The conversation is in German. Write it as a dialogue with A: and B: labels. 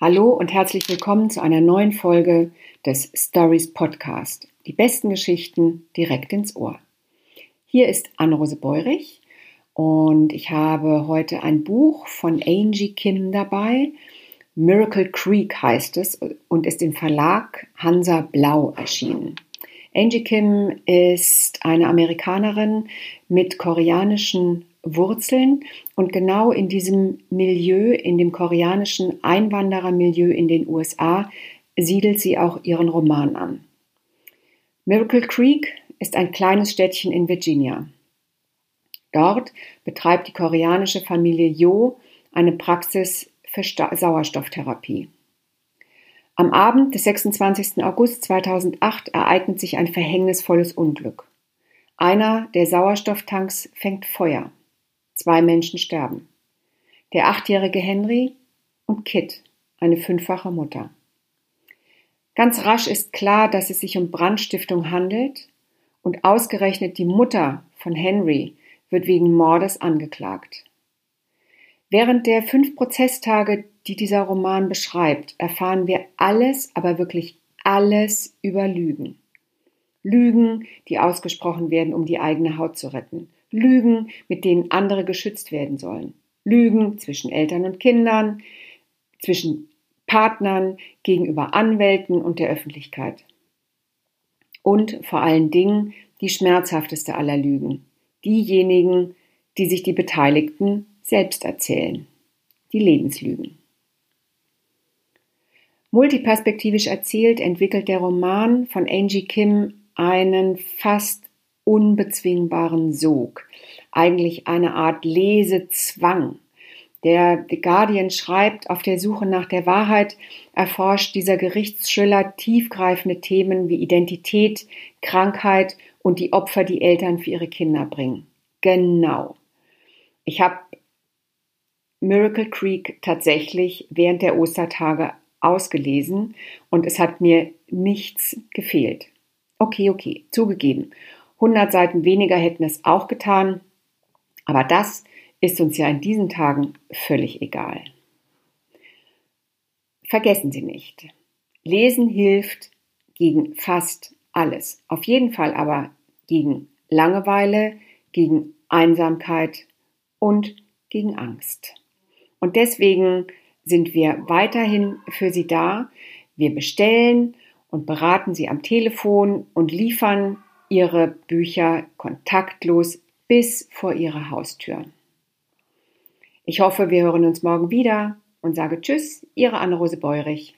A: Hallo und herzlich willkommen zu einer neuen Folge des Stories Podcast. Die besten Geschichten direkt ins Ohr. Hier ist Anne-Rose Beurich und ich habe heute ein Buch von Angie Kim dabei. Miracle Creek heißt es und ist im Verlag Hansa Blau erschienen. Angie Kim ist eine Amerikanerin mit koreanischen Wurzeln und genau in diesem Milieu, in dem koreanischen Einwanderermilieu in den USA, siedelt sie auch ihren Roman an. Miracle Creek ist ein kleines Städtchen in Virginia. Dort betreibt die koreanische Familie Jo eine Praxis für Sauerstofftherapie. Am Abend des 26. August 2008 ereignet sich ein verhängnisvolles Unglück. Einer der Sauerstofftanks fängt Feuer. Zwei Menschen sterben. Der achtjährige Henry und Kit, eine fünffache Mutter. Ganz rasch ist klar, dass es sich um Brandstiftung handelt und ausgerechnet die Mutter von Henry wird wegen Mordes angeklagt. Während der fünf Prozesstage, die dieser Roman beschreibt, erfahren wir alles, aber wirklich alles über Lügen. Lügen, die ausgesprochen werden, um die eigene Haut zu retten. Lügen, mit denen andere geschützt werden sollen. Lügen zwischen Eltern und Kindern, zwischen Partnern, gegenüber Anwälten und der Öffentlichkeit. Und vor allen Dingen die schmerzhafteste aller Lügen. Diejenigen, die sich die Beteiligten selbst erzählen. Die Lebenslügen. Multiperspektivisch erzählt entwickelt der Roman von Angie Kim einen fast unbezwingbaren Sog, eigentlich eine Art Lesezwang. Der The Guardian schreibt, auf der Suche nach der Wahrheit erforscht dieser Gerichtsschiller tiefgreifende Themen wie Identität, Krankheit und die Opfer, die Eltern für ihre Kinder bringen. Genau. Ich habe Miracle Creek tatsächlich während der Ostertage ausgelesen und es hat mir nichts gefehlt. Okay, okay, zugegeben. 100 Seiten weniger hätten es auch getan, aber das ist uns ja in diesen Tagen völlig egal. Vergessen Sie nicht, Lesen hilft gegen fast alles, auf jeden Fall aber gegen Langeweile, gegen Einsamkeit und gegen Angst. Und deswegen sind wir weiterhin für Sie da. Wir bestellen und beraten Sie am Telefon und liefern ihre Bücher kontaktlos bis vor ihre Haustür. Ich hoffe, wir hören uns morgen wieder und sage Tschüss, Ihre Anne-Rose Beurich.